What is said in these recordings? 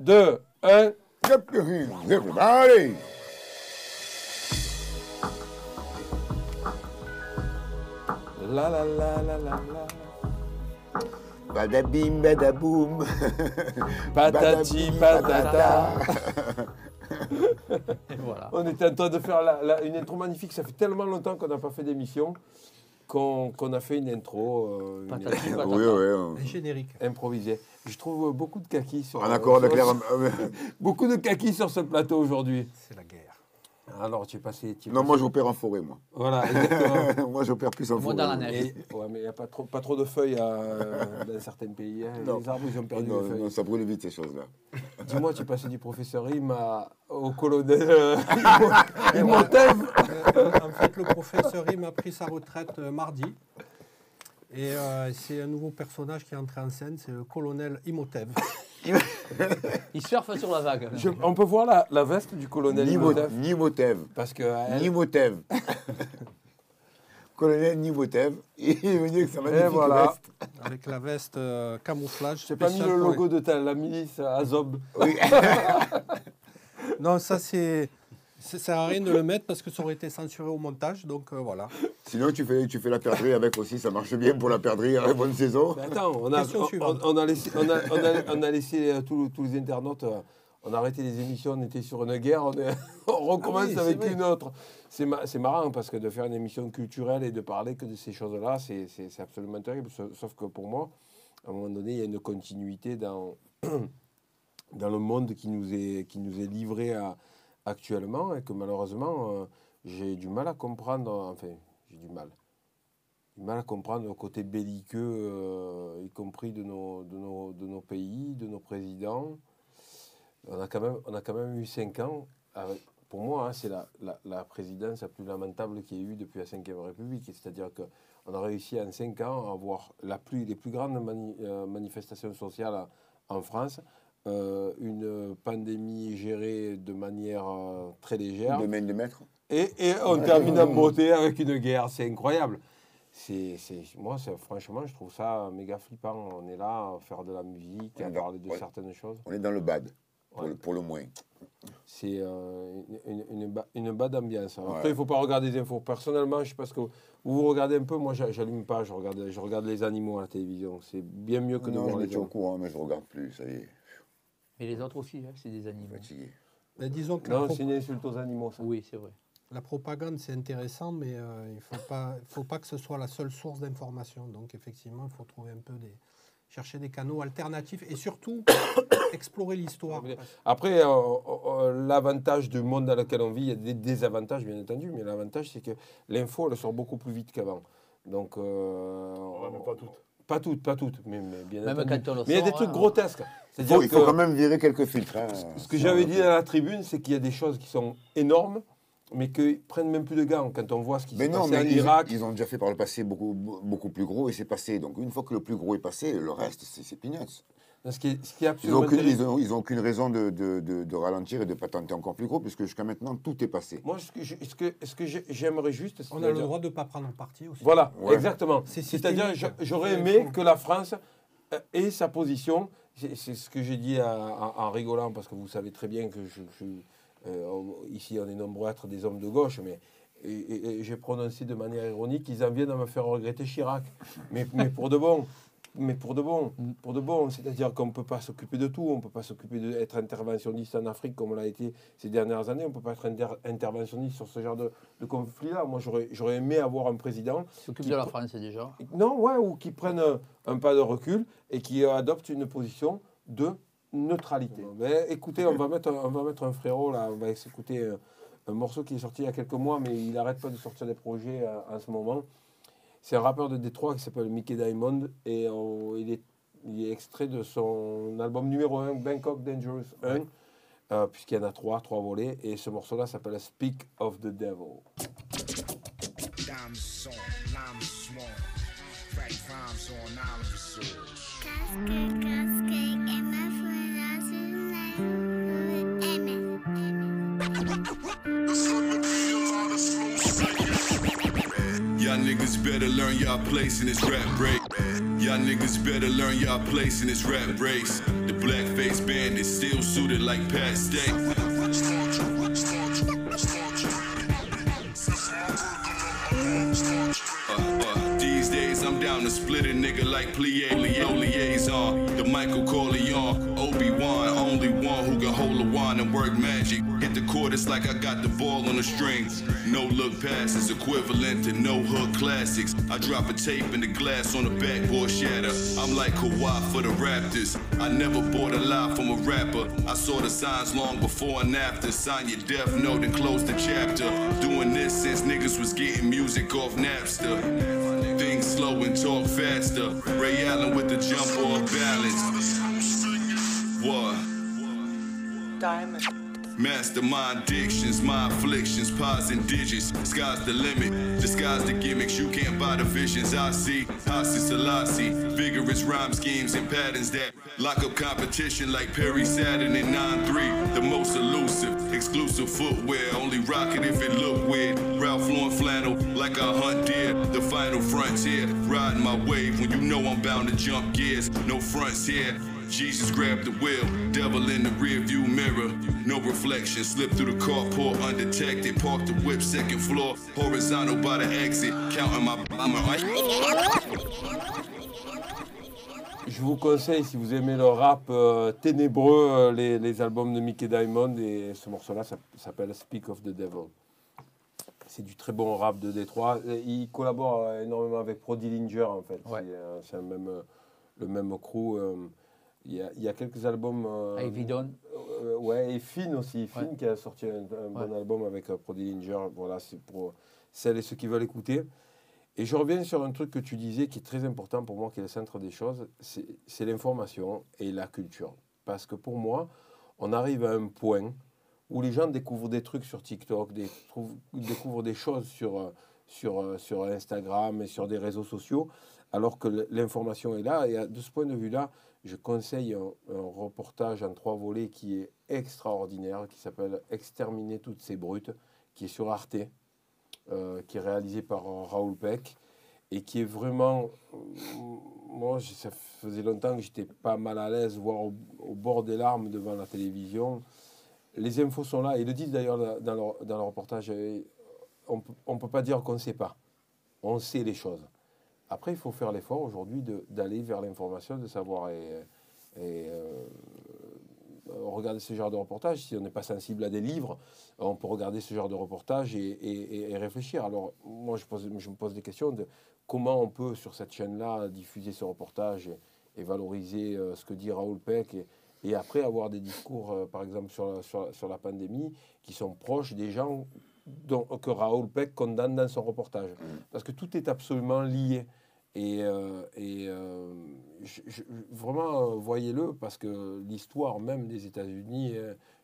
2, 1. Allez La la la la la la. Badabim, badaboum. Patati patata. Et voilà. On était en train de faire la- la- une intro magnifique. Ça fait tellement longtemps qu'on n'a pas fait d'émission qu'on a fait une intro euh, une Oui, oui. Un générique. improvisée. Je trouve beaucoup de kaki sur En accord avec l'air. Beaucoup de kaki sur ce plateau aujourd'hui. C'est la guerre. Alors, tu es passé. tu es Non, passé- moi j'opère en forêt, moi. Voilà, exactement. moi j'opère plus en Moi, forêt. dans la neige. Et- ouais, mais il n'y a pas trop, pas trop de feuilles euh, dans certains pays. hein. Les arbres, ils ont perdu Non, les feuilles. non, ça brûle vite ces choses-là. Dis-moi, tu es passé du professeur Rim à- au colonel euh, Imhotep. Euh, en fait, le professeur Rim a pris sa retraite euh, mardi. Et euh, c'est un nouveau personnage qui est entré en scène, c'est le colonel Imhotep. Il surfe sur la vague. Je- on peut voir la, la veste du colonel Imhotep Nimotev. Parce que elle- Nimotev. Colonel Nimotev. Il est venu avec sa magnifique voilà. veste. Avec la veste euh, camouflage. j'ai pas mis le logo de ta, la milice Azob. Oui. Non, ça c'est. Ça sert à rien de le mettre parce que ça aurait été censuré au montage, donc euh, voilà. Sinon, tu fais, tu fais la perdrix avec aussi, ça marche bien pour la perdrix à la bonne saison. Mais attends, on a, Question on, suivante. on a laissé, on a, on a- on a laissé tous, tous les internautes. euh, on a arrêté les émissions, on était sur une guerre, on, est- on recommence Ah oui, avec une autre. C'est ma- c'est marrant parce que de faire une émission culturelle et de parler que de ces choses-là, c'est c'est- c'est absolument terrible. Sauf sauf que pour moi, à un moment donné, il y a une continuité dans, dans le monde qui nous est, qui nous est livré à- actuellement et que malheureusement, euh, j'ai du mal à comprendre. Enfin, j'ai du mal du mal à comprendre le côté belliqueux, euh, y compris de nos, de, nos, de nos pays, de nos présidents. On a quand même, on a quand même eu cinq ans. pour moi, hein, c'est la, la, la présidence la plus lamentable qu'il y ait eu depuis la Ve République. C'est-à-dire qu'on a réussi en cinq ans à avoir la plus, les plus grandes euh, manifestations sociales en France, euh, une pandémie gérée de manière euh, très légère. De main de maître. Et, et on termine en beauté avec une guerre, c'est incroyable. C'est, moi, franchement, je trouve ça méga flippant. On est là à faire de la musique, à dans- parler de ouais. certaines choses. On est dans le bad, pour, le, pour le moins. C'est euh, une, une, une, ba- une bad ambiance. Après, il ne faut pas regarder des infos. Personnellement, je sais pas ce que vous, vous regardez un peu. Moi, j'a- j'allume pas. Je regarde, je regarde les animaux à la télévision. C'est bien mieux que de Non, je les m'étais au gens. courant, mais je regarde plus, ça y est, Mais les autres aussi, hein, c'est des animaux. Mais disons que la, Non, c'est une insulte aux animaux. Ça. Oui, c'est vrai. la propagande c'est intéressant, mais euh, il ne faut pas, faut pas que ce soit la seule source d'information. Donc effectivement, il faut trouver un peu des. chercher des canaux alternatifs et surtout explorer l'histoire. Après, euh, euh, l'avantage du monde dans lequel on vit, il y a des désavantages, bien entendu, mais l'avantage, c'est que l'info, elle sort beaucoup plus vite qu'avant. Donc, euh, pas toutes. Pas toutes, pas toutes, mais, mais bien Même entendu. quand on le Mais il y a des sort, trucs hein. grotesques. Il faut, il faut que quand même virer quelques filtres. hein. ce que j'avais dit à la tribune, c'est qu'il y a des choses qui sont énormes, mais qu'ils prennent même plus de gants quand on voit ce qui Mais s'est non, passé mais en ils, Irak. ils ont déjà fait par le passé beaucoup, beaucoup plus gros et c'est passé. Donc une fois que le plus gros est passé, le reste, c'est c'est peanuts. Ce qui est, ce qui est Ils n'ont aucune, terrible. ils ont- ils ont aucune raison de, de- de- de ralentir et de patenter encore plus gros, puisque jusqu'à maintenant, tout est passé. Moi, ce que, je- ce que, ce que j'ai- j'aimerais juste, On a le droit de ne pas prendre parti aussi. Voilà, Ouais. exactement. C'est C'est-à-dire, j'aurais aimé que la France euh, ait sa position. C'est ce que j'ai dit à- en, en rigolant, parce que vous savez très bien que je, je- euh, on- ici, on est nombreux à être des hommes de gauche, mais et- et- et j'ai prononcé de manière ironique qu'ils en viennent à me faire regretter Chirac. Mais, mais pour de bon. Mais pour de bon, pour de bon, c'est-à-dire qu'on ne peut pas s'occuper de tout, on ne peut pas s'occuper d'être interventionniste en Afrique comme on l'a été ces dernières années, on ne peut pas être inter- interventionniste sur ce genre de, de conflit-là. Moi, j'aurais j'aurais aimé avoir un président S'occupe de la France déjà. non, ouais, ou qui prennent un, un pas de recul et qui adoptent une position de neutralité. Mais écoutez, on va mettre, un- on va mettre un frérot là, on va écouter un, un morceau qui est sorti il y a quelques mois, mais il n'arrête pas de sortir des projets euh, en ce moment. C'est un rappeur de Détroit qui s'appelle Mickey Diamond et on- il, est, il est extrait de son album numéro 1, Bangkok Dangerous 1, euh, puisqu'il y en a trois, trois volets, et ce morceau-là s'appelle Speak of the Devil. Y'all niggas better learn y'all place in this rap break. Y'all niggas better learn y'all place in this rap race. The blackface bandits still suited like Pat Stay. Uh, uh, these days I'm down to split a nigga like plie liaison. The Michael Corleone, and work magic. Hit the court, it's like I got the ball on the strings. No look passes equivalent to no hook classics. I drop a tape in the glass on the backboard shatter. I'm like Kawhi for the Raptors. I never bought a lie from a rapper. I saw the signs long before and after. Sign your death note and close the chapter. Doing this since niggas was getting music off Napster. Think slow and talk faster. Ray Allen with the jump off balance. What? Mastermind dictions, my afflictions, pause and digits. Sky's the limit. Disguise the gimmicks. You can't buy the visions I see. Hasi Selassie. Vigorous rhyme schemes and patterns that lock up competition like Perry Saturn in 9-3. The most elusive, exclusive footwear. Only rock it if it look weird. Ralph Lauren flannel like I hunt deer. The final frontier. Riding my wave when you know I'm bound to jump gears. No fronts here. Jesus grabbed the wheel, devil in the rear view mirror. No reflection, slip through the carport undetected. Park the whip, second floor, horizontal by the exit. Counting my. Je vous conseille, si vous aimez le rap euh, ténébreux, euh, les, les albums de Mickey Diamond. Et ce morceau-là ça- s'appelle Speak of the Devil. C'est du très bon rap de Détroit. Et Il collabore euh, énormément avec Pro Dillinger, en fait. Ouais. C'est, euh, C'est un même, le même crew. Euh, Il y, a, il y a quelques albums. euh, Avec Vidon. euh, ouais, et Finn aussi. Finn Ouais. qui a sorti un, un bon album avec euh, Pro Dillinger. Voilà, c'est pour celles et ceux qui veulent écouter. Et je reviens sur un truc que tu disais qui est très important pour moi, qui est le centre des choses, c'est l'information et la culture. Parce que pour moi, on arrive à un point où les gens découvrent des trucs sur TikTok, des, trouvent- découvrent des choses sur, euh, sur, euh, sur Instagram et sur des réseaux sociaux, alors que l'information est là. Et de ce point de vue-là, je conseille un, reportage en trois volets qui est extraordinaire, qui s'appelle Exterminer toutes ces brutes, qui est sur Arte, euh, qui est réalisé par euh, Raoul Peck et qui est vraiment. euh, Moi, ça faisait longtemps que j'étais pas mal à l'aise, voire au, bord des larmes devant la télévision. Les infos sont là, ils le disent d'ailleurs dans le, reportage. On ne peut pas dire qu'on ne sait pas. On sait les choses. Après, il faut faire l'effort aujourd'hui d'aller vers l'information, de savoir. Et, et, euh, regarder ce genre de reportage. Si on n'est pas sensible à des livres, on peut regarder ce genre de reportage et, et- réfléchir. Alors, moi, je, me pose des questions de comment on peut, sur cette chaîne-là, diffuser ce reportage et, valoriser euh, ce que dit Raoul Peck et, et après avoir des discours, euh, par exemple, sur sur la pandémie, qui sont proches des gens dont, que Raoul Peck condamne dans son reportage. Parce que tout est absolument lié. Et, euh, et, euh, je- je- vraiment, euh, voyez-le, parce que l'histoire même des États-Unis,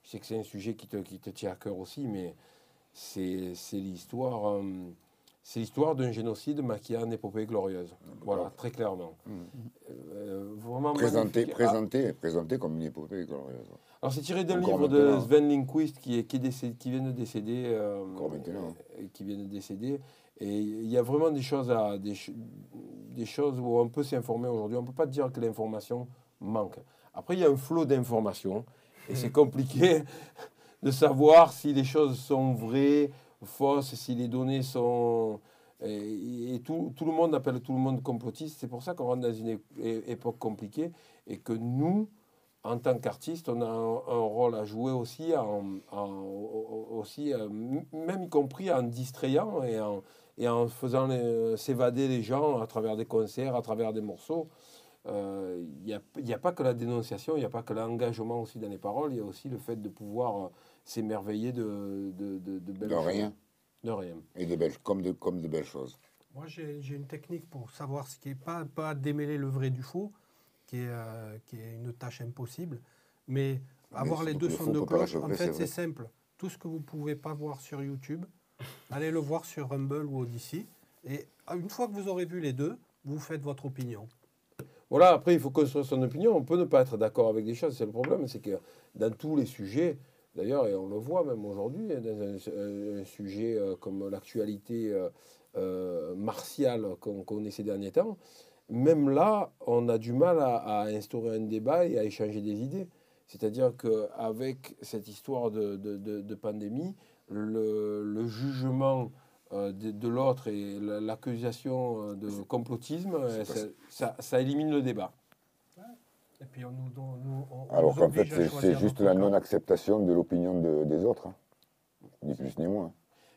je sais que c'est un sujet qui te, qui te tient à cœur aussi, mais c'est l'histoire c'est l'histoire d'un génocide maquillé en épopée glorieuse. Voilà, très clairement. Vraiment Présenté, magnifique. présenté, présenté comme une épopée glorieuse. Alors c'est tiré d'un livre de maintenant. Sven Lindquist qui, est, qui, est décédé- qui vient de décéder. euh, Encore maintenant. euh, qui vient de décéder. Et il y a vraiment des choses, à, des, ch- des choses où on peut s'informer aujourd'hui. On ne peut pas dire que l'information manque. Après, il y a un flot d'informations et c'est compliqué de savoir si les choses sont vraies, fausses, si les données sont... Et, et tout, tout le monde appelle tout le monde complotiste. C'est pour ça qu'on rentre dans une époque compliquée et que nous, en tant qu'artiste, on a un, un rôle à jouer aussi, en, en- au- au- aussi euh, même y compris en distrayant et en, et en faisant s'évader les gens à travers des concerts, à travers des morceaux. Euh, Il n'y a, il y a pas que la dénonciation, il n'y a pas que l'engagement aussi dans les paroles, il y a aussi le fait de pouvoir euh, s'émerveiller de, de, de, de belles De choses. rien. De rien. Et de belles, comme, de, comme de belles choses. Moi, j'ai j'ai une technique pour savoir ce qui est pas, pas démêler le vrai du faux, qui est, euh, qui est une tâche impossible, mais avoir les deux sons de cloche, en fait, c'est simple. Tout ce que vous pouvez pas voir sur YouTube, allez le voir sur Rumble ou Odyssey. Et ah, une fois que vous aurez vu les deux, vous faites votre opinion. Voilà, après, il faut construire son opinion. On peut ne pas être d'accord avec des choses. C'est le problème, c'est que dans tous les sujets, d'ailleurs, et on le voit même aujourd'hui, hein, dans un, sujet euh, comme l'actualité euh, martiale qu'on connaît ces derniers temps, même là, on a du mal à, à instaurer un débat et à échanger des idées. C'est-à-dire qu'avec cette histoire de, de- de- de pandémie, le, le jugement euh, de, de l'autre et la- l'accusation euh, de complotisme, euh, ça, ça- ça élimine le débat. Et puis on nous, on nous- on- on Alors qu'en fait, c'est juste la non-acceptation de l'opinion de- des autres. hein. Ni plus ni moins.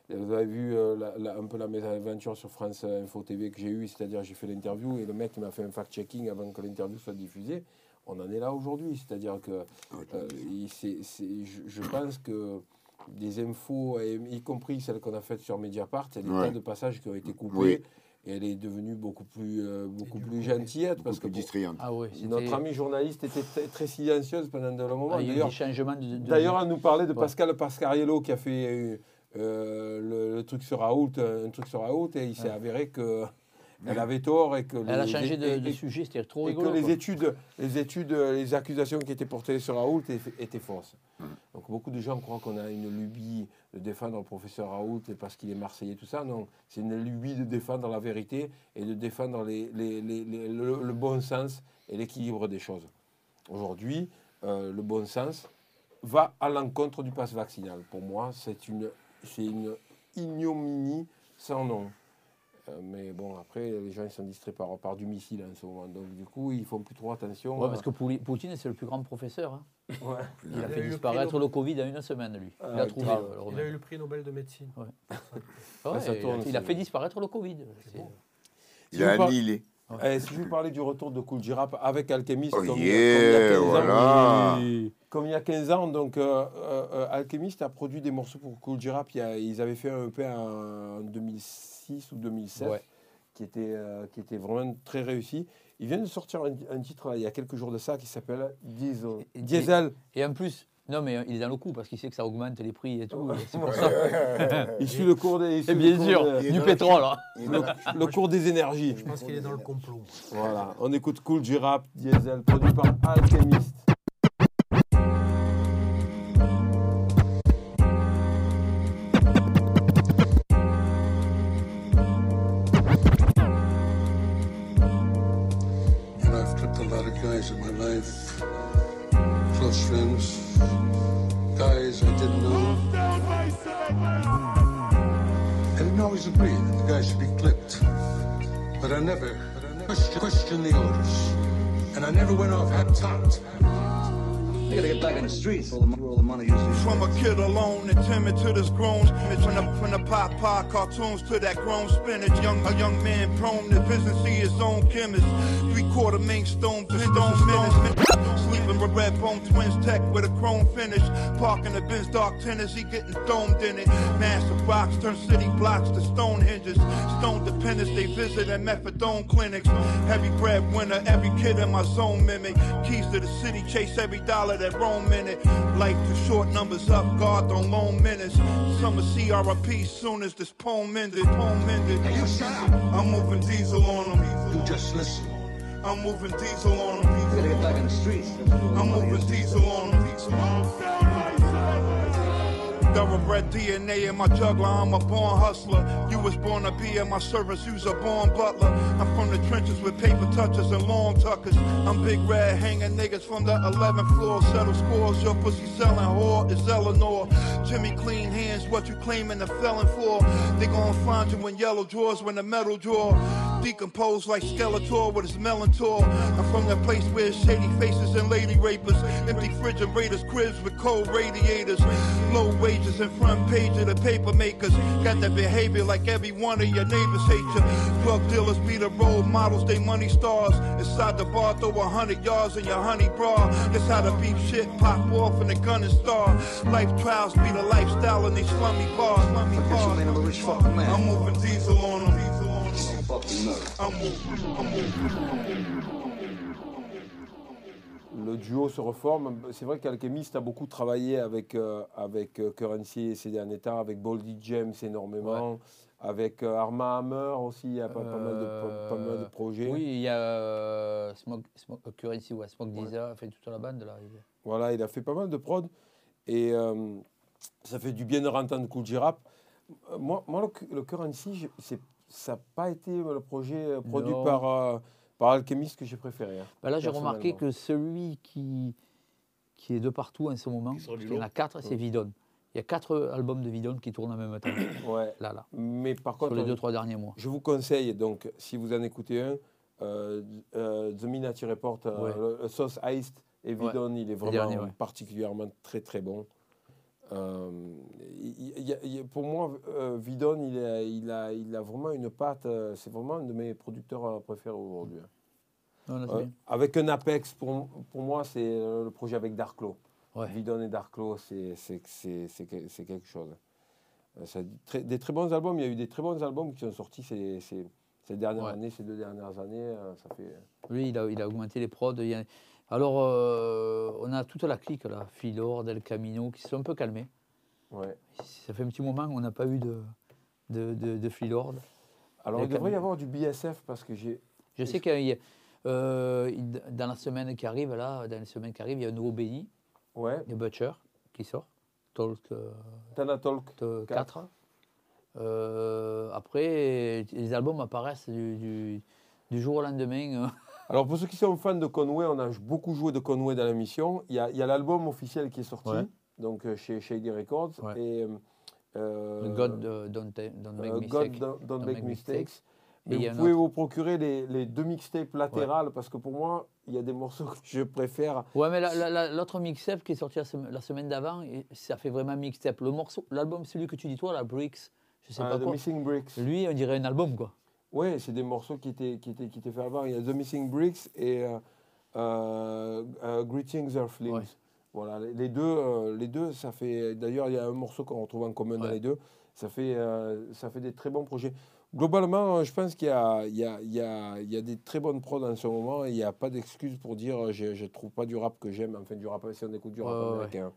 Vous avez vu euh, la- la- un peu la mésaventure sur France Info TV que j'ai eue, c'est-à-dire j'ai fait l'interview et le mec m'a fait un fact-checking avant que l'interview soit diffusée. On en est là aujourd'hui, c'est-à-dire que euh, il- c'est- c'est- je, je pense que des infos, y compris celles qu'on a faites sur Mediapart, il y a des Ouais. tas de passages qui ont été coupés Oui. et elle est devenue beaucoup plus, euh, beaucoup plus coup, gentillette Beaucoup parce que plus pour- distrayante. Ah oui, c'était- notre amie journaliste était très, très silencieuse pendant un moment. Ah, il y a eu D'ailleurs, des changements de. de- D'ailleurs, elle nous parlait de Ouais. Pascal Pascariello qui a fait euh, le, le truc sur Raoult, un truc sur Raoult, et il s'est Ouais. avait que elle avait tort et que Elle a les- changé et- de, de et- sujet, c'était trop et que les quoi. études, les études, les accusations qui étaient portées sur Raoult étaient, étaient fausses. Donc beaucoup de gens croient qu'on a une lubie de défendre le professeur Raoult parce qu'il est marseillais, tout ça. Non, c'est une lubie de défendre la vérité et de défendre les- les- le, le bon sens et l'équilibre des choses. Aujourd'hui, euh, le bon sens va à l'encontre du pass vaccinal. Pour moi, c'est une, c'est une ignominie sans nom. Euh, mais bon, après, les gens ils sont distraits par, par du missile en ce moment. Donc, du coup, ils font plus trop attention. Ouais, parce que Poutine, c'est le plus grand professeur. hein. Ouais. Il a Il a fait disparaître le Covid en une semaine, lui. Il Ah, a trouvé grave. le, le Il a eu le prix Nobel de médecine. Ouais. ça. Il a- il a fait disparaître le Covid. Il a vous par- annihilé. Eh, si je vous parlais du retour de Cool Giraffe avec Alchemist, Oh comme, il y a- yeah, comme il 15 ans, voilà. comme il y a 15 ans, donc euh, euh, euh, Alchemist a produit des morceaux pour Cool a- ils avaient fait un EP en 2006 ou 2007 Ouais. qui, était, euh, qui était vraiment très réussi. Ils viennent de sortir un, un titre là, il y a quelques jours de ça qui s'appelle Diesel. Et- et- Diesel. Et en plus, non, mais il est dans le coup parce qu'il sait que ça augmente les prix et tout. C'est pour ça. Il suit le cours des, Et bien cours sûr, de- du pétrole. hein. Le, cours des énergies. Je pense qu'il est dans le complot. Voilà, on écoute Cool Giraffe, Diesel, produit par Alchemist. And I never went off half-topped. You gotta get back in the streets where all the, where all the money is. From a kid alone and timid to this grown from the, from the pop pop cartoons to that grown spinach. Young a young man prone to business, see his own chemist. Three quarter main stone to stone. Sleeping with red bone twins tech with a chrome finish. Parking the Benz dark tennis, he getting domed in it. Massive rocks turn city blocks to stone hinges. Stone dependents, they visit at methadone clinics. Heavy breadwinner, every kid in my zone mimic. Keys to the city, chase every dollar that roam in it. Life too short, numbers up, guard don't loan minutes. Summer CRP soon as this poem ended. Poem ended. Hey, you shut up. I'm moving diesel on them. You just listen. I'm moving diesel on them. You gotta get back in the streets. where all the I'm moving diesel on them. Thoroughbred DNA in my juggler, I'm a born hustler. You was born to be in my service, you's a born butler. I'm from the trenches with paper touches and long tuckers. I'm big red hanging niggas from the 11th floor. Settle scores, your pussy selling whore is Eleanor. Jimmy clean hands, what you claiming the felon for? They gon' find you in yellow drawers when the metal drawer. Decomposed like Skeletor with his melon tour. I'm from that place where shady faces and lady rapers. Empty refrigerators, cribs with cold radiators. Low wages and front page of the paper makers. Got that behavior like every one of your neighbors hate you. Drug dealers be the role models, they money stars. Inside the bar, throw a hundred yards in your honey bra. That's how the beef shit pop off in the gun and star. Life trials be the lifestyle in these slummy bars. Slummy Guess you ain't a bars. rich fucking man. I'm moving diesel on them. Le duo se reforme. C'est vrai qu'Alchemist a beaucoup travaillé avec, euh, avec euh, Currency ces derniers temps, avec Boldy James énormément, avec euh, Arma Hammer aussi, il y a pas, pas mal, de, pas mal de projets. Oui, il y a euh, Smoke, Smoke- Currency, ouais, Smoke Deezer, fait toute la bande là. il- Voilà, il a fait pas mal de prod. Et euh, ça fait du bien de rentendre Cool. Euh, Moi, moi le, le Currency, c'est- ça n'a pas été le projet euh, produit Non. par, euh, par Alchemist que j'ai préféré. hein, Bah là, j'ai remarqué que celui qui, qui est de partout en ce moment. Il y en a quatre, c'est Vidon. Il y a quatre albums de Vidon qui tournent en même temps, Ouais. là, là, Mais par sur contre, les on- deux, trois derniers mois. je vous conseille, donc, si vous en écoutez un, euh, euh, The Miniature Report, euh, Ouais. le- le Sauce Iced et Ouais. Vidon, il est vraiment particulièrement très très bon. Euh, il- il il pour moi, euh, Vidon, il a, il, a, il a vraiment une patte, euh, c'est vraiment un de mes producteurs préférés aujourd'hui. Bien. avec un Apex, pour, pour moi, c'est le projet avec Darklo. Ouais. Vidon et Darklo, c'est c'est- c'est- c'est que- c'est quelque chose. Très- des très bons albums. Il y a eu des très bons albums qui sont sortis ces, ces- ces dernières Ouais. années, ces deux dernières années. ça fait... Lui, il a, il a augmenté les prods. il y a- Alors, euh, on a toute la clique, là, Philor, Del Camino, qui se sont un peu calmés. Ouais. Ça fait un petit moment qu'on n'a pas eu de, de, de. Alors, il devrait y avoir du BSF parce que j'ai. Je sais qu'il y a, euh, dans la semaine qui arrive, là, dans les semaines qui arrivent, il y a un nouveau Benny, Ouais, de Butcher, qui sort. Talk euh, Tana Talk. euh, Quatre. 4. Euh, après, les albums apparaissent du, du- du jour au lendemain. Euh. Alors, pour ceux qui sont fans de Conway, on a beaucoup joué de Conway dans l'émission. Il y a, il y a l'album officiel qui est sorti, Ouais. donc euh, chez Shady Records. Ouais. Et, euh, Le God euh, Don't, Don't Make Euh. God Don't, Don't Make Mistakes. Mais vous pouvez autre. vous procurer les, les deux mixtapes latérales parce que pour moi, il y a des morceaux que je préfère. Ouais, mais la- la- la- l'autre mixtape qui est sorti la, sem- la semaine d'avant, ça fait vraiment mixtape. Le morceau, l'album, celui que tu dis toi, la Bricks, je sais Ah, pas The quoi. Missing Bricks. Lui, on dirait un album, quoi. Oui, c'est des morceaux qui étaient, qui, étaient, qui étaient faits avant. Il y a The Missing Bricks et euh, euh, euh, Greetings Earthlings. Ouais. Voilà, les- deux, les deux, ça fait. D'ailleurs, il y a un morceau qu'on retrouve en commun dans Ouais. les deux. Ça fait, ça fait des très bons projets. Globalement, je pense qu'il y a, il y, a, il y, y a des très bonnes prods en ce moment et il n'y a pas d'excuse pour dire je ne trouve pas du rap que j'aime, enfin du rap, si on écoute du rap Ouais, ouais, américain.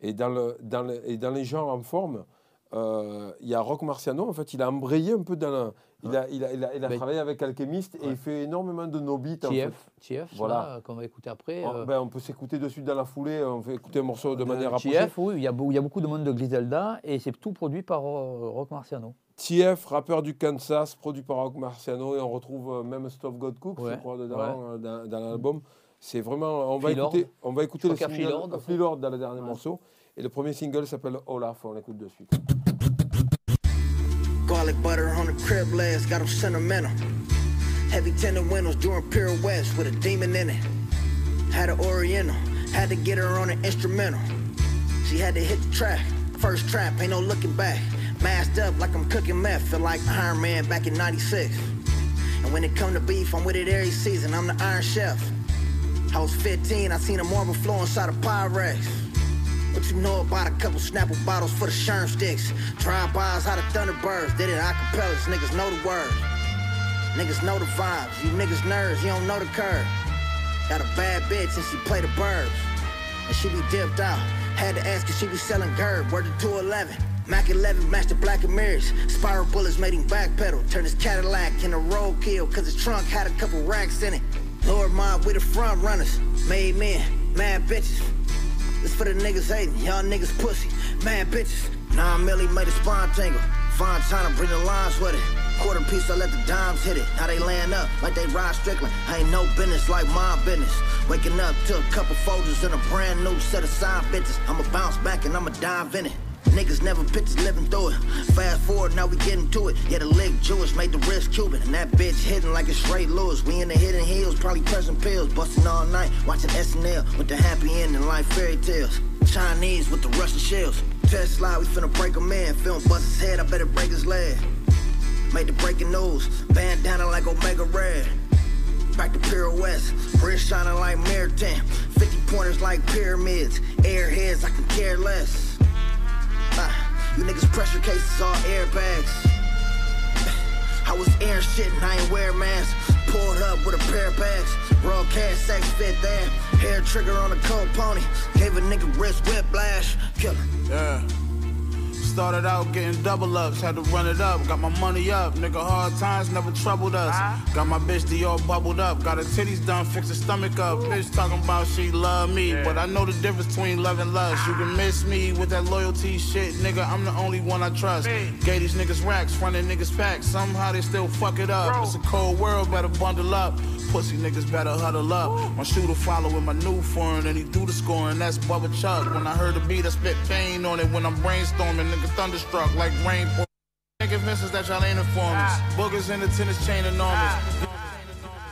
Et, dans le, dans le- et dans les genres en forme, euh, il y a Rock Marciano, en fait, il a embrayé un peu dans la. Il a, il a, il a, il a travaillé avec Alchemist et Ouais. il fait énormément de no beats. en fait. TF, TF, Voilà. qu'on va écouter après. On, euh, ben, on peut s'écouter de suite dans la foulée, on fait écouter un morceau de manière rapprochée. TF, oui, il y, a, beau- il y a beaucoup de monde de Griselda et c'est tout produit par euh, Rock Marciano. TF, rappeur du Kansas, produit par Rock Marciano, et on retrouve euh, même Stuff God Cook, je crois, dedans, dans, dans l'album. C'est vraiment. On va Lord. écouter, on va écouter le single Flea Lord dans le dernier morceau. Et le premier single s'appelle Olaf, on l'écoute de suite. Garlic butter on the crib legs, got 'em sentimental. Heavy tinted windows doing pirouettes with a demon in it. Had an Oriental, had to get her on an instrumental. She had to hit the track, first trap, ain't no looking back. Masked up like I'm cooking meth, feel like Iron Man back in 96. And when it come to beef, I'm with it every season, I'm the Iron Chef. I was 15, I seen a marble flow inside a Pyrex. What you know about a couple Snapple bottles for the Sherm sticks? Drive-bys out of Thunderbirds, did it acapellas, niggas know the words. Niggas know the vibes, you niggas nerds, you don't know the curve. Got a bad bitch and she play the birds. And she be dipped out. Had to ask if she be selling Gerb, word to 211. Mac 11 matched the black and mirrors. Spiral bullets made him backpedal. Turned his Cadillac into a roadkill, cause his trunk had a couple racks in it. Lord mine, we the front runners. Made men, mad bitches. This for the niggas hating, y'all niggas pussy, mad bitches. Nine milli made a spine tingle. Fine China bring the lines with it. Quarter piece, I let the dimes hit it. Now they laying up like they Rod Strickland. I ain't no business like my business. Waking up to a couple folders and a brand new set of side bitches. I'ma bounce back and I'ma dive in it. Niggas never pictures living through it. Fast forward, now we getting to it. Yeah, the leg Jewish made the wrist Cuban. And that bitch hitting like it's Ray Lewis. We in the hidden hills, probably pressing pills. Busting all night, watching SNL with the happy ending like fairy tales. Chinese with the Russian shells. Tesla, we finna break a man. Film bust his head, I better break his leg. Made the breaking news. Bandana like Omega Red. Back to pirouettes. Wrist shining like tint. 50 pointers like pyramids. Airheads, I can care less. You niggas pressure cases all airbags. I was air shit and I ain't wear masks. Pulled up with a pair of bags. Raw cash sex fit there. Hair trigger on a cold pony. Gave a nigga wrist whiplash. Killer. Yeah. Started out getting double ups, had to run it up. Got my money up, nigga. Hard times never troubled us. Got my bitch Dior bubbled up. Got her titties done, fix her stomach up. Bitch talking about she love me, but I know the difference between love and lust. You can miss me with that loyalty shit, nigga. I'm the only one I trust. Gave these niggas racks, frontin' niggas packs. Somehow they still fuck it up. It's a cold world, better bundle up. Pussy niggas better huddle up. My shooter following my new foreign and he do the scoring. That's Bubba Chuck. When I heard the beat, I spit pain on it. When I'm brainstorming, nigga thunderstruck like rain. pour- Nigga Vinces that y'all ain't informers. Boogers in the tennis chain enormous.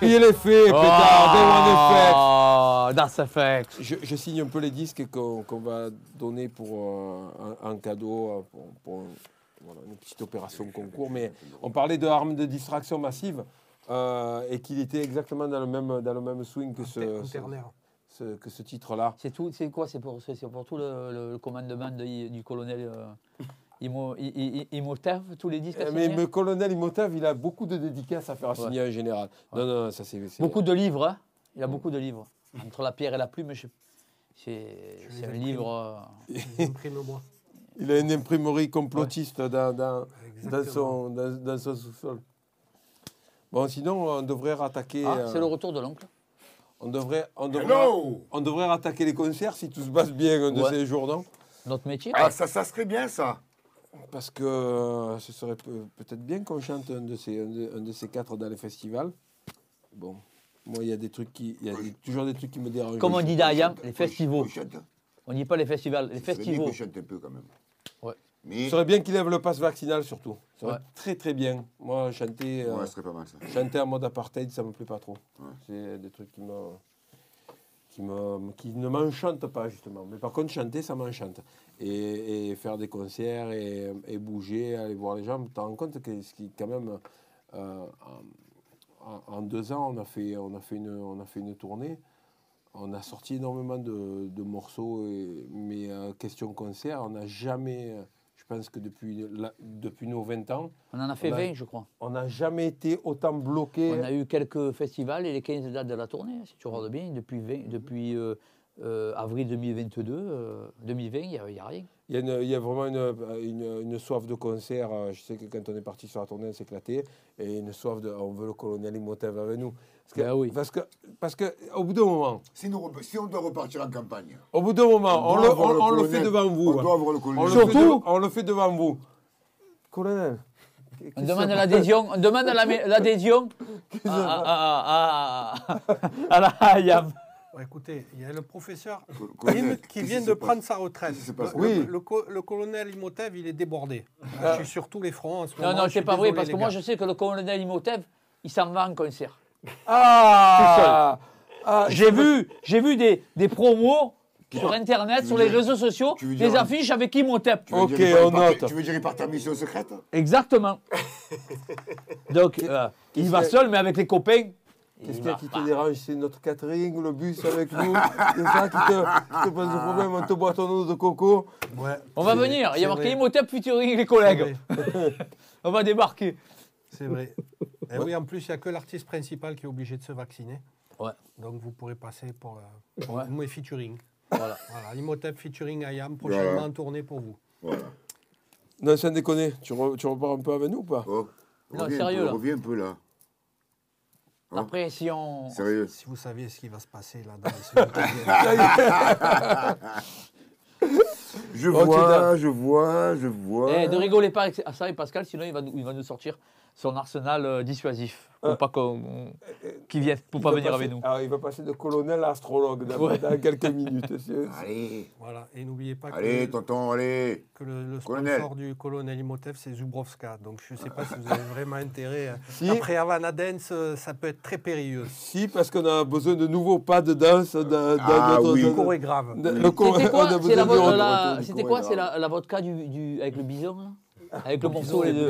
Il est fait, pétard, Effect. Oh, Das Effect. Je, je signe un peu les disques qu'on qu'on va donner pour euh, un, un cadeau, euh, pour, pour, voilà, une petite opération concours. Mais on parlait de armes de distraction massive euh, et qu'il était exactement dans le même, dans le même swing que ce, que ce titre-là. C'est tout, c'est quoi C'est pour, c'est c'est pour tout le, le- le commandement de- du colonel euh, Imo, I- I- I- Imhotep, tous les disques à Euh, Mais le colonel Imhotep, il a beaucoup de dédicaces à faire Ouais. signer en général. Non, non, ça c'est. Beaucoup de livres, hein il a beaucoup de livres. Entre la pierre et la plume, je- c'est un imprime. livre. euh. Il a une imprimerie complotiste dans, dans, son, dans, dans son sous-sol. Bon, sinon, on devrait rattaquer. Ah, euh, c'est le retour de l'oncle. on, devrait, on, devrait, on devrait rattaquer les concerts si tout se passe bien un de Ouais. ces jours, non? Notre métier? Ah, ça, ça serait bien, ça. Parce que euh, ce serait peut- peut-être bien qu'on chante un de, ces, un, de, un de ces quatre dans les festivals. Bon, moi, il y a des trucs qui. Il y a des- toujours des trucs qui me dérangent. Comme on dit d'Ayam, les festivals. On dit pas les festivals, les festivals. chante un peu, quand même. Mais, Ce serait bien qu'il lève le pass vaccinal surtout. Ça serait Ouais. très très bien. Moi, chanter, euh, ouais, ce serait pas mal, ça. chanter en mode apartheid, ça me plaît pas trop. Ouais. C'est des trucs qui me, qui me, qui ne m'enchantent pas justement. Mais par contre, chanter, ça m'enchante. Et, et faire des concerts et, et bouger, aller voir les gens, tu te rends compte que ce qui quand même euh, en, deux ans, on a fait, on a fait une, on a fait une tournée. On a sorti énormément de, de morceaux, et- mais euh, question concert, on n'a jamais, euh, pense que depuis, la- depuis nos 20 ans, On en a fait On a- 20, je crois. on n'a jamais été autant bloqué. On a eu quelques festivals et les 15 dates de la tournée, si tu regardes bien, depuis, 20 depuis euh, euh, avril 2022, euh, 2020, il n'y a, rien. Il y, a y vraiment une, une- une soif de concert. euh, Je sais que quand on est parti sur la tournée, on s'est éclaté. Et une soif de. On veut le colonel Imhotep avec nous. Parce que, Ben oui. parce que, parce que au bout d'un moment, Si, nous re- si on doit repartir en campagne, au bout d'un moment, on, le, avoir on- le on le colonel. fait devant vous. on doit avoir le On colonel. Surtout- de- on le fait devant vous. Colonel. On demande l'adhésion, on demande la- l'adhésion à, à, à, à, à la Hayam. Ouais, écoutez, il y a le professeur Co- colonel, Kim qui vient de prendre sa retraite. Le, Oui. le- le co- le colonel Imhotep, il est débordé. Ah. Je suis sur tous les fronts en ce Non, moment. non, je c'est pas vrai, parce que moi je sais que le colonel Imhotep, il s'en va en concert. Ah, ah J'ai vu, j'ai vu des, des promos sur Internet, sur les dire- réseaux sociaux, des dire- affiches avec Imhotep. Tu veux Ok, dire, il part- on note. Tu veux dire, il part en mission secrète Exactement. Donc, euh, il va seul, mais avec les copains. Qu'est-ce il qu'il y a va qui te dérange? C'est notre catering, le bus avec nous. C'est ça qui te, qui te pose le problème. On te boit ton eau de coco. Ouais, On va venir, il y a marqué Imhotep featuring les collègues. On va débarquer. C'est vrai. Et oui, en plus, il n'y a que l'artiste principal qui est obligé de se vacciner. Ouais. Donc, vous pourrez passer pour euh, Ouais. mes featuring. Voilà. Voilà, Imhotep featuring Ayam, prochainement Voilà. en tournée pour vous. Voilà. Non, sans déconner. Tu, re- tu repars un peu avec nous ou pas? Oh, Non, sérieux, peu, là. Reviens un peu, là. Hein? Après, si on. Sérieux? Si vous saviez ce qui va se passer là dans les. Je vois, je vois, je vois. Eh, ne rigolez pas avec- à ça et Pascal, sinon il va nous, il va nous sortir son arsenal euh, dissuasif. Pour Euh. pas qu'on. Qu'il vienne, pour Il pas va venir passer- avec nous. Alors, il va passer de colonel à astrologue dans, Ouais. dans quelques minutes. Allez, Voilà, et n'oubliez pas que, allez, tonton, allez. que le, le Colonel. sponsor du colonel Imhotep, c'est Zubrovska. Donc je ne sais pas si vous avez vraiment intérêt. euh, Si. Après Havana Dance, euh, ça peut être très périlleux. Si, parce qu'on a besoin de nouveaux pas de danse dans, dans Ah notre. oui. dans- Le corps est grave. le corps- C'était on quoi a C'est besoin la, de la- C'était quoi est C'est la, la vodka du, du- avec le bison là Avec le morceau et le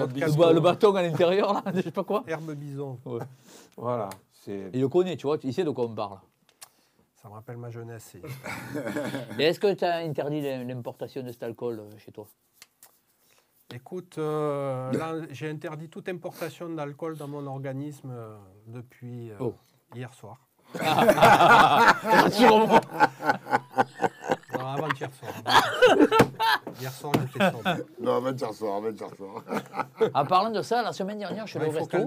le, bâton à l'intérieur là, je sais pas quoi. Herbe bison. Voilà. Il le connaît, tu vois, il sait de quoi on parle. Ça me rappelle ma jeunesse. Et est-ce que tu as interdit l'im- l'importation de cet alcool euh, chez toi? Écoute, euh, là, j'ai interdit toute importation d'alcool dans mon organisme euh, depuis euh, Oh. hier soir. Rassure-moi. Avant-hier soir. avant-hier soir. Hier soir, j'étais sobre. Non, 20 soir, 20 soir. En parlant de ça, la semaine dernière, je suis allé au resto.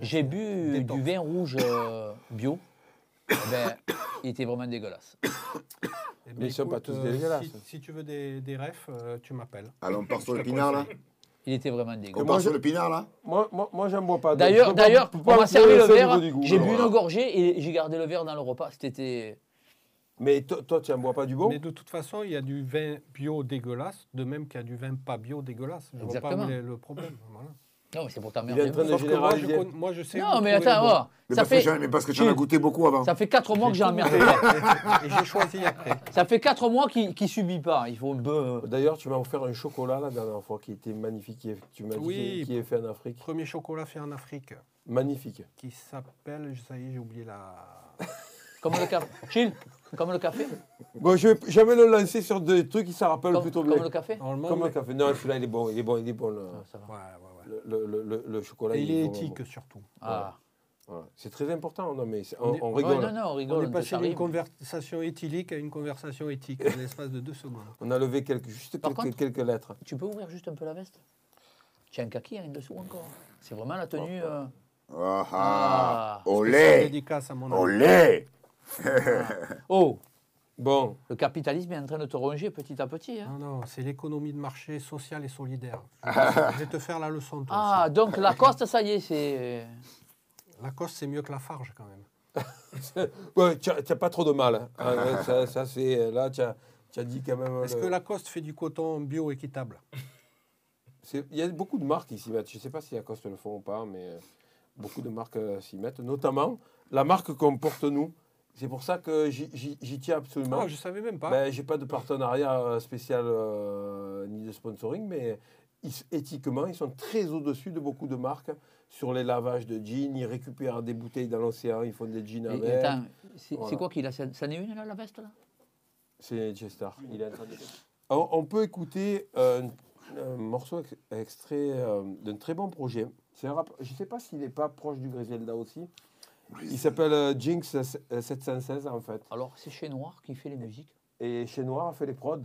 J'ai bu Détente. du vin rouge euh, bio. Ben, il était vraiment dégueulasse. Eh ben, Mais ils sont pas écoute, tous euh, dégueulasses. Si, si tu veux des, des refs, euh, tu m'appelles. Allons, on part sur Je te l'épinard, là. Il était vraiment dégueu. On part sur le pinard, là Moi, moi, moi j'en bois pas. donc je D'ailleurs, peux pas- d'ailleurs, peux on pas m'a servi le au verre, niveau du goût, j'ai bu une gorgée et j'ai gardé le verre dans le repas. C'était. Mais to- toi, tu n'en bois pas du bon Mais de toute façon, il y a du vin bio dégueulasse, de même qu'il y a du vin pas bio dégueulasse. Je vois pas où est le problème. Voilà. Non, mais c'est pour Il est en t'emmerder. train de que moi, je, généraliser. moi, je sais. Non, mais attends, bon. oh, Mais ça parce que, fait, j'en- mais parce que tu en as goûté beaucoup avant. ça fait 4 mois que j'ai emmerdé. Et j'ai choisi après. Ça fait 4 mois qu'il ne subit pas. Il faut peu. D'ailleurs, tu m'as offert un chocolat la dernière fois qui était magnifique. qui est- Tu m'as dit Oui. qui est- qui est fait en Afrique. Premier chocolat fait en Afrique, Magnifique. qui s'appelle, ça y est, j'ai oublié la. Comme le café. Gilles, comme le café. Bon, je vais jamais le lancer sur des trucs qui se rappellent Comme, plutôt comme bien. le café. Normalement, Comme le café. Non, celui-là, il est bon. Il est bon, il est bon. Le, Ah, ça va. Ouais, ouais, ouais. le, le- le- le chocolat, Et il est éthique bon. surtout. Ah. Voilà. C'est très important. Non, mais On on, est- on Ouais, rigole. non, non, on rigole. On est passé d'une conversation éthylique à une conversation éthique en l'espace de deux secondes. On a levé quelques, juste Par quelques, contre- quelques lettres. Tu peux ouvrir juste un peu la veste? Tu as un kaki en dessous encore. C'est vraiment la tenue. euh, Ah, Ah. ah, Spéciale olé dédicace à mon ami. Olé Oh, Bon, le capitalisme est en train de te ronger petit à petit. hein. Non, non, c'est l'économie de marché sociale et solidaire. Je vais te- faire la leçon, toi Ah, donc Lacoste, ça y est, c'est. aussi. Lacoste, c'est mieux que la Farge, quand même. ouais, tu n'as pas trop de mal. hein. Ah, ça, ça, c'est là, tu as, dit quand même. Est-ce le- que Lacoste fait du coton bio équitable? C'est- Il y a beaucoup de marques qui s'y mettent. Je ne sais pas si Lacoste le font ou pas, mais euh, beaucoup de marques euh, s'y mettent. Notamment la marque qu'on porte nous. C'est pour ça que j'y- tiens absolument. Ah, je savais même pas. Ben, j'ai pas de partenariat euh, spécial euh, ni de sponsoring, mais ils- éthiquement, ils sont très au-dessus de beaucoup de marques sur les lavages de jeans. Ils récupèrent des bouteilles dans l'océan, ils font des jeans avec. attends, c'est Voilà. quoi qu'il a Ça ça en est une là, la veste là? C'est Chester. Il est on, on peut écouter un, un morceau ex- extrait euh, d'un très bon projet. C'est un rap- Je ne sais pas s'il n'est pas proche du Griselda aussi. Il s'appelle euh, Jinx euh, 716 en fait. Alors, c'est chez Noir qui fait les musiques. Et chez Noir a fait les prods.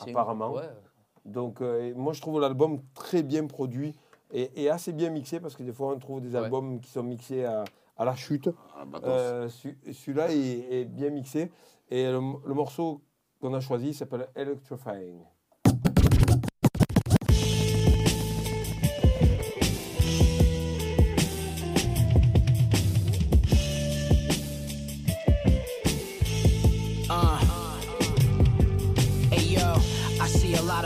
Apparemment. Ouais. Donc, euh, moi, je trouve l'album très bien produit et, et assez bien mixé parce que des fois, on trouve des Ouais. albums qui sont mixés à, à la chute. Ah, batos. Euh, celui- Celui-là est, est bien mixé. Et le, le morceau qu'on a choisi s'appelle Electrifying.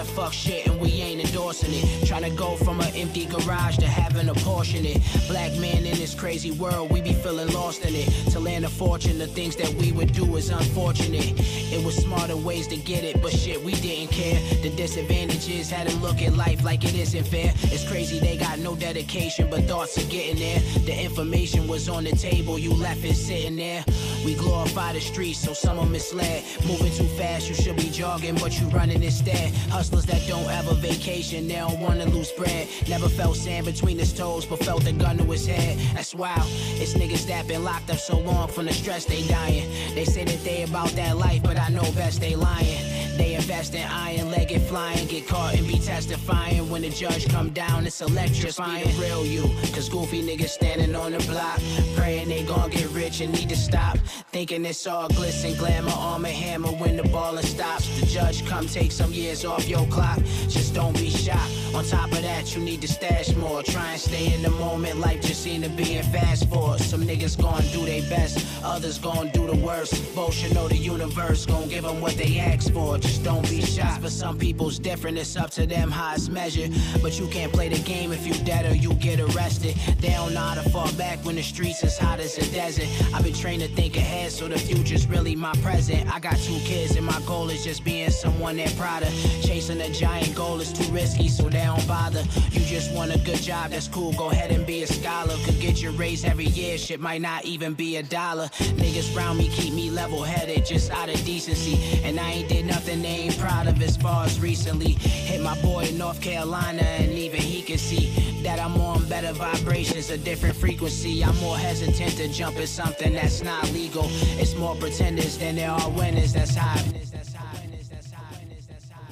Fuck shit and we ain't endorsing it. Trying to go from an empty garage to having a portion it. Black man in this crazy world, we be feeling lost in it. To land a fortune, the things that we would do is unfortunate. It was smarter ways to get it, but shit, we didn't care. The disadvantages had to look at life like it isn't fair. It's crazy they got no dedication, but thoughts of getting there. The information was on the table, you left it sitting there. We glorify the streets, so some are misled. Moving too fast, you should be jogging, but you running instead. Hustlers that don't have a vacation, they don't wanna lose bread. Never felt sand between his toes, but felt the gun to his head. That's wild. It's niggas that been locked up so long from the stress they dying. They say that they about that life, but I know best they lying. They invest in iron, leg it flying, get caught and be testifying. When the judge come down, it's electrifying. Just be the real you, cause goofy niggas standing on the block, praying they gon' get rich and need to stop. Thinking it's all glisten, glamour, armor, hammer when the ballin' stops. The judge come take some years off your clock, just don't be shocked. On top of that, you need to stash more. Try and stay in the moment, life just seem to be in fast forward. Some niggas gon' do their best, others gon' do the worst. Both should know the universe gon' give them what they ask for. Don't be shocked. For some people's different, it's up to them how it's measured. But you can't play the game if you dead or you get arrested. They don't know how to fall back when the streets as hot as a desert. I've been trained to think ahead, so the future's really my present. I got two kids, and my goal is just being someone they're proud of. Chasing a giant goal is too risky, so they don't bother. You just want a good job, that's cool. Go ahead and be a scholar. Could get your raise every year, shit might not even be a dollar. Niggas round me keep me level headed, just out of decency. And I ain't did nothing they ain't proud of as far as recently. Hit my boy in North Carolina, and even he can see that I'm on better vibrations, a different frequency. I'm more hesitant to jump at something that's not legal. It's more pretenders than there are winners, that's how.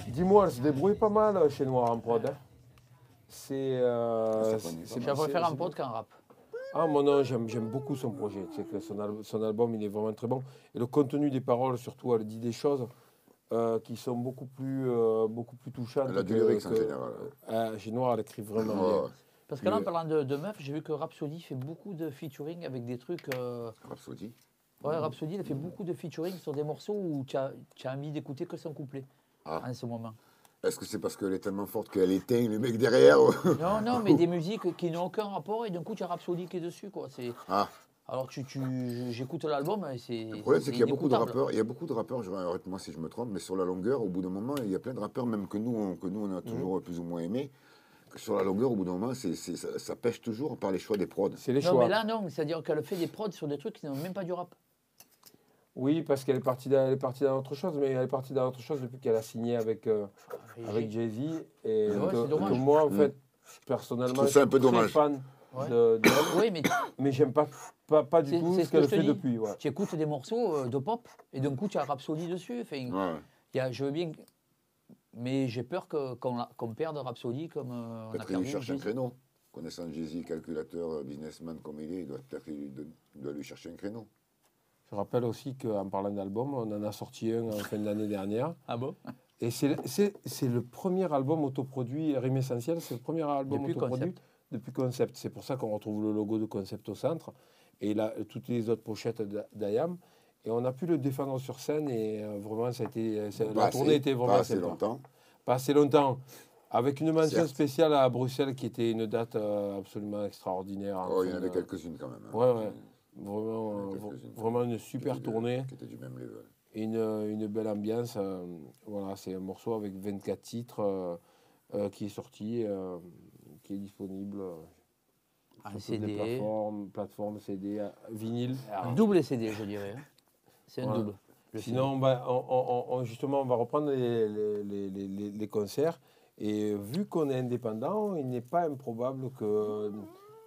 Dis-moi, elle se débrouille pas mal euh, chez Noir en prod. hein. C'est. euh, c'est- Je préfère un pote qu'un rap. Ah, moi non, j'aime j'aime beaucoup son projet. Que son, al- son album, il est vraiment très bon. Et le contenu des paroles, surtout, elle dit des choses. Euh, qui sont beaucoup plus, euh, beaucoup plus touchantes. Elle a du que- lyrics en que- général. Euh, chez Noir, elle écrit vraiment Ouais, bien. ouais. Parce que là, en parlant de, de meufs, j'ai vu que Rhapsody fait beaucoup de featuring avec des trucs. euh, Rhapsody. Ouais, Rhapsody, elle fait beaucoup de featuring sur des morceaux où tu as, tu as envie d'écouter que son couplet Ah. en ce moment. Est-ce que c'est parce qu'elle est tellement forte qu'elle éteint les mecs derrière Non, non, mais des musiques qui n'ont aucun rapport et d'un coup tu as Rhapsody qui est dessus. Quoi. C'est- Ah. Alors tu, tu, j'écoute l'album et c'est. Le problème, c'est qu'il y a beaucoup de rappeurs. Il y a beaucoup de rappeurs. je- Arrête-moi si je me trompe, mais sur la longueur, au bout d'un moment, il y a plein de rappeurs, même que nous, on, que nous, on a toujours plus ou moins aimé. que Sur la longueur, au bout d'un moment, c'est, c'est- ça, ça pêche toujours par les choix des prods. C'est les Non, choix. mais là, non, c'est-à-dire qu'elle fait des prods sur des trucs qui n'ont même pas du rap. Oui, parce qu'elle est partie dans, elle est partie dans autre chose, mais elle est partie dans autre chose depuis qu'elle a signé avec, euh, avec j'ai- Jay-Z. Et Ouais, que, moi, en Mm. fait, personnellement, Je ça un peu suis dommage. fan Ouais. de, d'elle, Oui, mais mais j'aime pas, pas, pas du tout c'est ce ce que qu'elle fait dis. depuis. ouais. tu écoutes des morceaux euh, de pop et d'un coup tu as Rhapsody dessus. Enfin, Ouais. y a- je veux bien. Mais j'ai peur que- qu'on la- qu'on perde Rhapsody comme euh, on a Peut-être qu'il cherche un créneau. Connaissant Jay-Z, calculateur, euh, businessman comme il est, il doit peut-être lui, doit chercher un créneau. Je rappelle aussi qu'en parlant d'album, on en a sorti un en fin d'année dernière. Ah bon? Et c'est le premier album autoproduit, Rime Essentiel, c'est le premier album Depuis autoproduit Concept. depuis Concept. C'est pour ça qu'on retrouve le logo de Concept au centre et là, toutes les autres pochettes d'A- d'Ayam. Et on a pu le défendre sur scène et euh, vraiment, ça a été, Pas la assez- tournée était vraiment pas assez sympa. longtemps. Pas assez longtemps. Avec une mention Certes. spéciale à Bruxelles qui était une date euh, absolument extraordinaire. Oh, il y en avait quelques-unes quand même. hein. Ouais, ouais. Vraiment, euh, quelques-unes. vraiment une super tournée Qui était du même level. une, une belle ambiance. euh, voilà, c'est un morceau avec 24 titres euh, euh, qui est sorti, euh, qui est disponible euh, Un CD. plateformes, plateformes CD, vinyle. Un double CD, je dirais. hein. C'est un Voilà. double. Sinon, on va- on- on- on- justement, on va reprendre les, les- les- les- les- les concerts. Et vu qu'on est indépendant, il n'est pas improbable que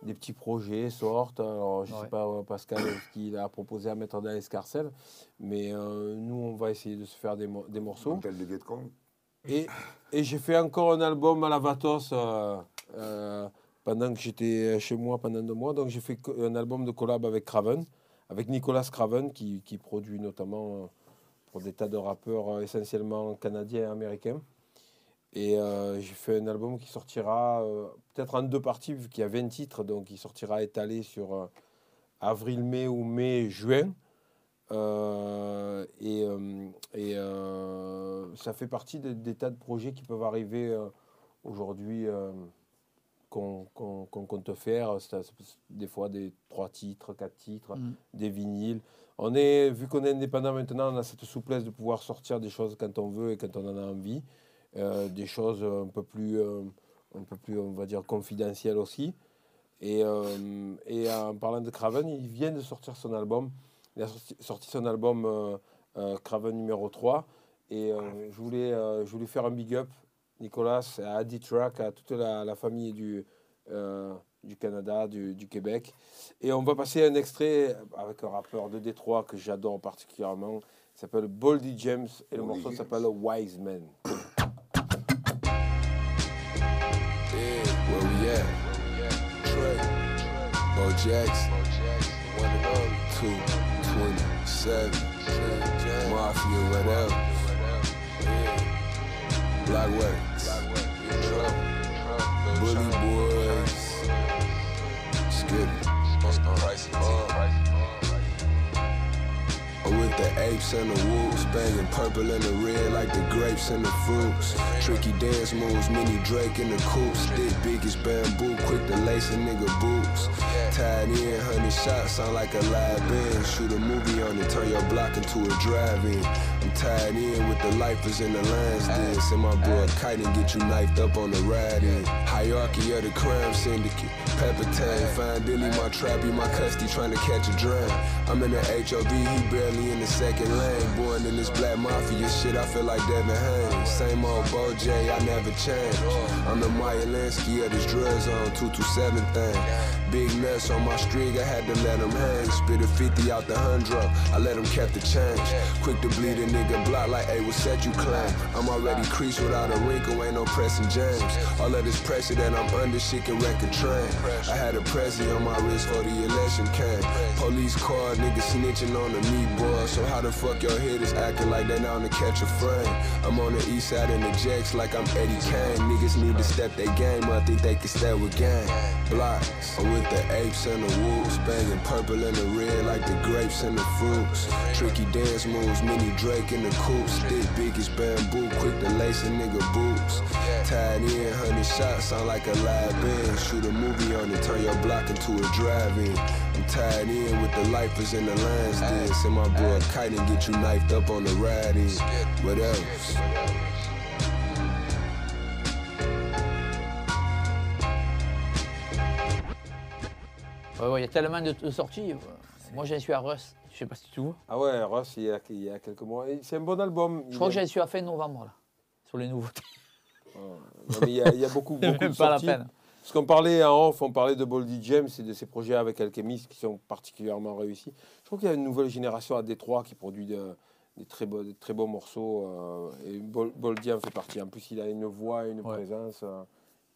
des petits projets sortent. Alors, je ne Ouais. sais pas, euh, Pascal, ce qu'il a proposé à mettre dans l'escarcelle, mais euh, nous, on va essayer de se faire des, mo- des morceaux. Des Vietcong. Et, et j'ai fait encore un album à la Vatos euh, euh, pendant que j'étais chez moi pendant deux mois. Donc j'ai fait un album de collab avec Craven, avec Nicolas Craven, qui, qui produit notamment euh, pour des tas de rappeurs euh, essentiellement canadiens et américains. Et euh, j'ai fait un album qui sortira euh, peut-être en deux parties, vu qu'il y a 20 titres, donc il sortira étalé sur euh, avril, mai ou mai, juin. Euh, et euh, euh, ça fait partie des, tas de projets qui peuvent arriver euh, aujourd'hui euh, qu'on qu'on- qu'on compte faire. C'est des fois des trois titres, quatre titres, Mm. des vinyles. On est, vu qu'on est indépendant maintenant, on a cette souplesse de pouvoir sortir des choses quand on veut et quand on en a envie. Euh, des choses un peu plus, euh, un peu plus, on va dire, confidentielles aussi. Et, euh, et en parlant de Craven, il vient de sortir son album. Il a sorti, sorti son album euh, euh, Craven numéro 3. Et euh, je, voulais, euh, je voulais faire un big up, Nicolas, à Adi Track, à toute la, la famille du, euh, du Canada, du, du Québec. Et on va passer un extrait avec un rappeur de Détroit que j'adore particulièrement. Il s'appelle Boldy James et le Boldy morceau s'appelle Wise Man. At? bully boy. Apes and the wolves, banging purple and the red like the grapes and the fruits. Tricky dance moves, mini Drake in the coupe, stick big as bamboo, quick to lace a nigga boots. Tied in, hundred shots, sound like a live band. Shoot a movie on it, turn your block into a drive-in. I'm tied in with the lifers and the lines then. Send my boy kite and get you knifed up on the ride in. Hierarchy of the crime syndicate. Pepper Tang, find Dilly, my trappy, my custody, trying to catch a drum. I'm in the HOV, he barely in the second lane. Born in this black mafia shit, I feel like Devin Haynes. Same old Bo J, I never changed. I'm the Maya Lansky of this drug zone, 227 thing. Big nuts on my streak, I had to let him hang. Spit a 50 out the hundred, I let him kept the change. Quick to bleed a nigga block like, hey, what's that you claim? I'm already creased without a wrinkle, ain't no pressing James. All of this pressure that I'm under, shit can wreck a train. I had a prezi on my wrist for the election came. Police car, niggas snitching on the meatballs. So how the fuck your hitters acting like they down to catch a frame? I'm on the east side in the jacks like I'm Eddie Kane. Niggas need to step their game up, think they can stay with gang. Blocks, I'm with the apes and the wolves, banging purple and the red like the grapes and the fruits. Tricky dance moves, mini Drake in the coupe, stick big as bamboo, quick to lace a nigga boots. Tied in, hundred shots, sound like a live band. Shoot a movie on it, turn your block into a drive-in. I'm tied in with the lifers and the lines did. Send my boy kite and get you knifed up on the ride in. What else? Ouais, ouais, il y a tellement de, de sorties. Moi, j'en suis à Russ. Je sais pas si tu vois. Ah ouais, Ross, il y a, il y a quelques mois. C'est un bon album. Je crois que j'en suis à fin novembre, là, sur les nouveautés. Non, mais il, y a, il y a beaucoup, C'est beaucoup même de pas la sorties. peine. Parce qu'on parlait en off, on parlait de Boldy James et de ses projets avec Alchemist qui sont particulièrement réussis. Je trouve qu'il y a une nouvelle génération à Détroit qui produit de- des, très beaux, des très beaux morceaux. euh, et Bol- Boldy en fait partie. En plus, il a une voix et une présence euh,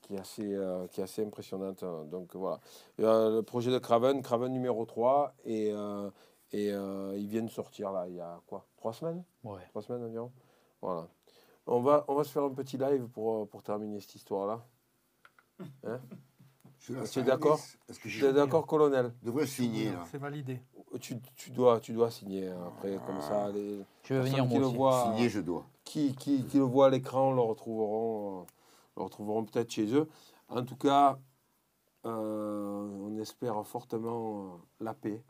qui, est assez, euh, qui est assez impressionnante. euh, Donc voilà. Le projet de Craven, Craven numéro 3, et, et ils viennent sortir là, il y a quoi Trois semaines? Ouais. Trois semaines environ? Voilà. On va, on va se faire un petit live pour, pour terminer cette histoire-là. Hein tu es d'accord Est-ce que Tu es d'accord, colonel Je devrais signer, là. C'est validé. tu, tu dois, tu dois signer hein, après, comme ça. Les Je vais venir, personnes qui le voient, Signer, je dois. Qui, qui, qui le voient à l'écran le retrouveront, euh, le retrouveront peut-être chez eux. En tout cas, euh, on espère fortement euh, la paix.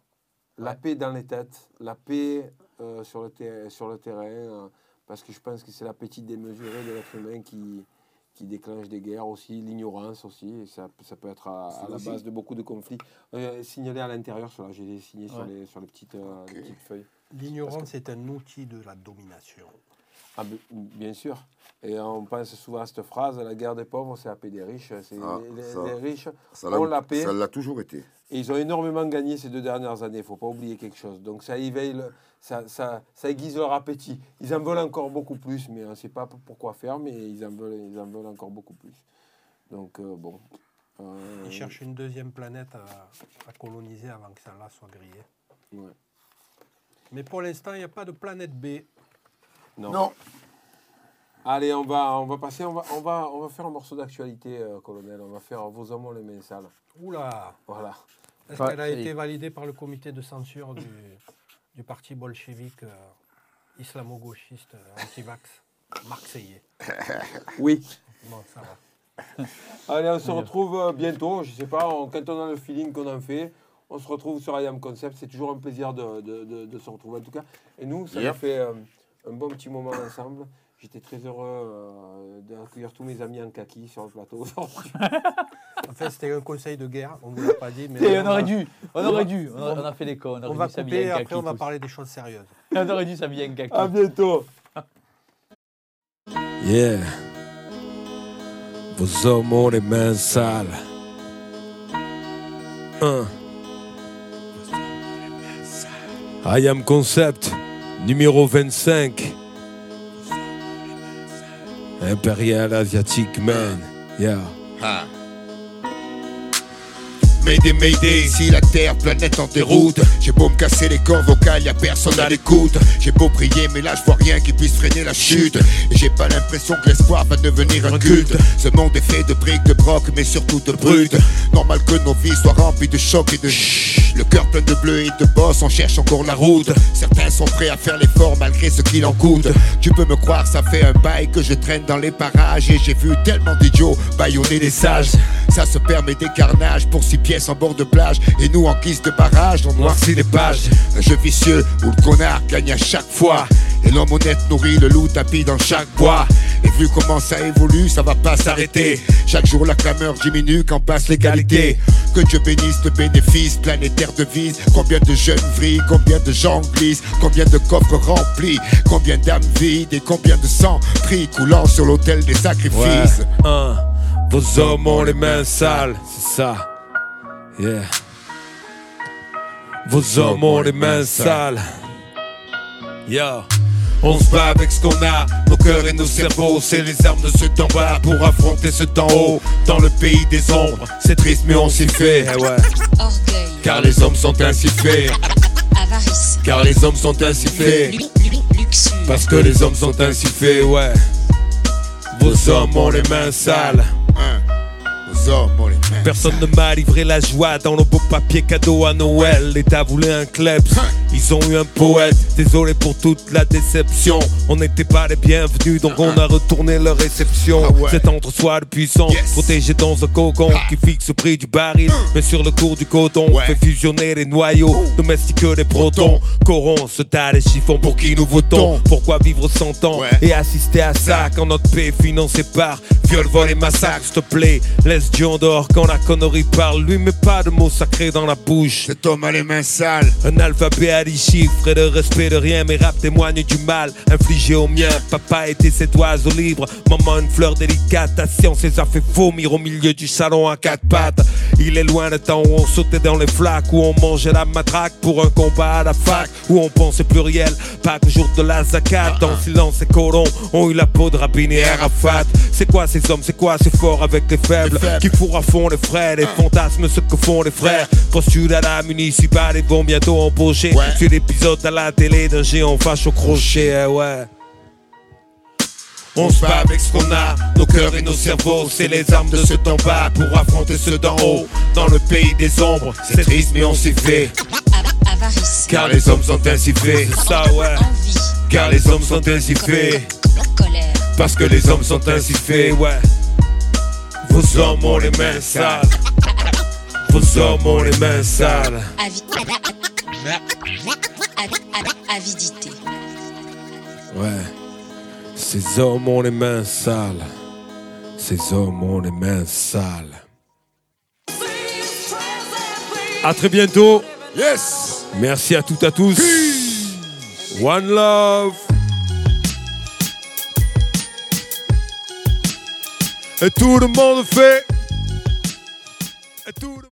La paix dans les têtes, la paix euh, sur, le sur le terrain, euh, parce que je pense que c'est l'appétit démesuré de l'être humain qui, qui déclenche des guerres aussi, l'ignorance aussi, et ça, ça peut être à, la aussi. base de beaucoup de conflits. Euh, signalé à l'intérieur, sur la- j'ai signé sur, les, sur les, petites, euh, les petites feuilles. L'ignorance est un outil de la domination. Ah, bi- bien sûr. Et on pense souvent à cette phrase la guerre des pauvres, c'est la paix des riches. C'est Ah, les, ça- les riches Ça ont la paix. Ça l'a toujours été. Et ils ont énormément gagné ces deux dernières années, il ne faut pas oublier quelque chose. Donc ça éveille, le- ça, ça, ça aiguise leur appétit. Ils en veulent encore beaucoup plus, mais on ne sait pas pourquoi faire, mais ils en veulent, ils en veulent encore beaucoup plus. Donc euh, bon. Euh, Ils cherchent une deuxième planète à, à coloniser avant que celle-là soit grillée. ouais. Mais pour l'instant, il n'y a pas de planète B. Non. Non. Allez, on va, on va passer, on va, on va, on va faire un morceau d'actualité, euh, colonel. On va faire Vos hommes ont les mains sales. Oula Voilà. Est-ce qu'elle a été validée par le comité de censure du, du parti bolchevique euh, islamo-gauchiste euh, anti-vax marseillais? Oui. Bon, ça va. Allez, on se retrouve euh, bientôt. Je sais pas, on- quand on a le feeling qu'on en fait, on se retrouve sur IAM Concept. C'est toujours un plaisir de, de- de- de se retrouver en tout cas. Et nous, ça Yep. nous fait euh, un bon petit moment ensemble. J'étais très heureux euh, d'accueillir tous mes amis en kaki sur le plateau aujourd'hui. Enfin, c'était un conseil de guerre, on ne vous l'a pas dit. Mais Et on aurait dû, on aurait dû, on a, on a fait des cons, on va dû couper, en après on va tous. parler des choses sérieuses. On aurait dû s'habiller en kaki. À bientôt. Yeah. Vos hommes ont les mains sales. Un. I am Concept, numéro 25. Impérial asiatique man. Yeah. Ah. Mayday, Mayday, ici la terre, planète en déroute. J'ai beau me casser les cordes vocales, y a personne à l'écoute. J'ai beau prier, mais là je vois rien qui puisse freiner la chute. Et j'ai pas l'impression que l'espoir va devenir un culte. Ce monde est fait de briques, de broc, mais surtout de brutes. Normal que nos vies soient remplies de chocs et de chut. Le cœur plein de bleu et de boss, on cherche encore la route. Certains sont prêts à faire l'effort malgré ce qu'il en coûte. Tu peux me croire, ça fait un bail que je traîne dans les parages. Et j'ai vu tellement d'idiots baïonner des sages. Ça se permet des carnages pour six pièces en bord de plage. Et nous, en guise de barrage, on noircit les pages. Un jeu vicieux où le connard gagne à chaque fois. Et l'homme honnête nourrit le loup tapis dans chaque bois. Et vu comment ça évolue, ça va pas s'arrêter. Chaque jour, la clameur diminue quand passe l'égalité. Que Dieu bénisse le bénéfice planétaire de vise. Combien de jeunes vrillent, combien de gens glissent, combien de coffres remplis, combien d'âmes vides et combien de sang pris coulant sur l'autel des Ouais. sacrifices. Vos hommes ont les mains sales. C'est ça. Yeah. Vos hommes ont les mains sales. Yeah. On se bat avec ce qu'on a, nos cœurs et nos cerveaux, c'est les armes de ceux d'en bas pour affronter ceux d'en haut. Dans le pays des ombres, c'est triste mais on s'y fait. Eh ouais. Orgueil, Car les hommes sont ainsi faits. avarice, Car les hommes sont ainsi faits. Parce que les hommes sont ainsi faits, ouais. Vos hommes ont les mains sales. Vos hommes ont les mains Personne ne m'a livré la joie dans le beau papier cadeau à Noël. L'État voulait un club, ils ont eu un poète. Désolé pour toute la déception. On n'était pas les bienvenus, donc on a retourné leur réception. C'est entre soi de puissant, protégé dans un cocon qui fixe le prix du baril. Mais sur le cours du coton, fait fusionner les noyaux, domestique les protons. Coron se tas les chiffons pour qui nous votons? Pourquoi vivre sans ans et assister à ça quand notre paix est financé par viol, vol et massacre? S'il te plaît, laisse Dieu en dehors quand la connerie parle. Lui, met pas de mots sacrés dans la bouche. Cet homme a les mains sales. Un alphabet dix chiffres et de respect de rien. Mes rap témoignent du mal infligé au mien. Papa était cet oiseau libre. Maman, une fleur délicate. Ta science les a fait vomir au milieu du salon à quatre pattes. Il est loin le temps où on sautait dans les flaques, où on mangeait la matraque pour un combat à la fac, où on pensait pluriel. Pas que jour de la zakat. Dans le silence, ces colons ont eu la peau de Rabin et Arafat. C'est quoi ces hommes, c'est quoi ces forts avec les faibles qui fourrent à fond les frères, les fantasmes, ce que font les frères. Postule à la municipale, ils vont bientôt embaucher. Sur l'épisode à la télé d'un géant fâche au crochet, eh ouais. On se bat avec ce qu'on a, nos cœurs et nos cerveaux, c'est les armes de ce temps bas pour affronter ceux d'en haut. Dans le pays des ombres, c'est triste mais on s'y fait. Avarice, Car les hommes sont ainsi faits, ça ouais. Car les hommes sont ainsi faits. Parce que les hommes sont ainsi faits, ouais. Vos hommes ont les mains sales. Vos hommes ont les mains sales. Avi- avi- avi- avidité, Ouais. Ces hommes ont les mains sales. Ces hommes ont les mains sales. À très bientôt. Yes. Merci à toutes et à tous. One love. Et tout le monde fait.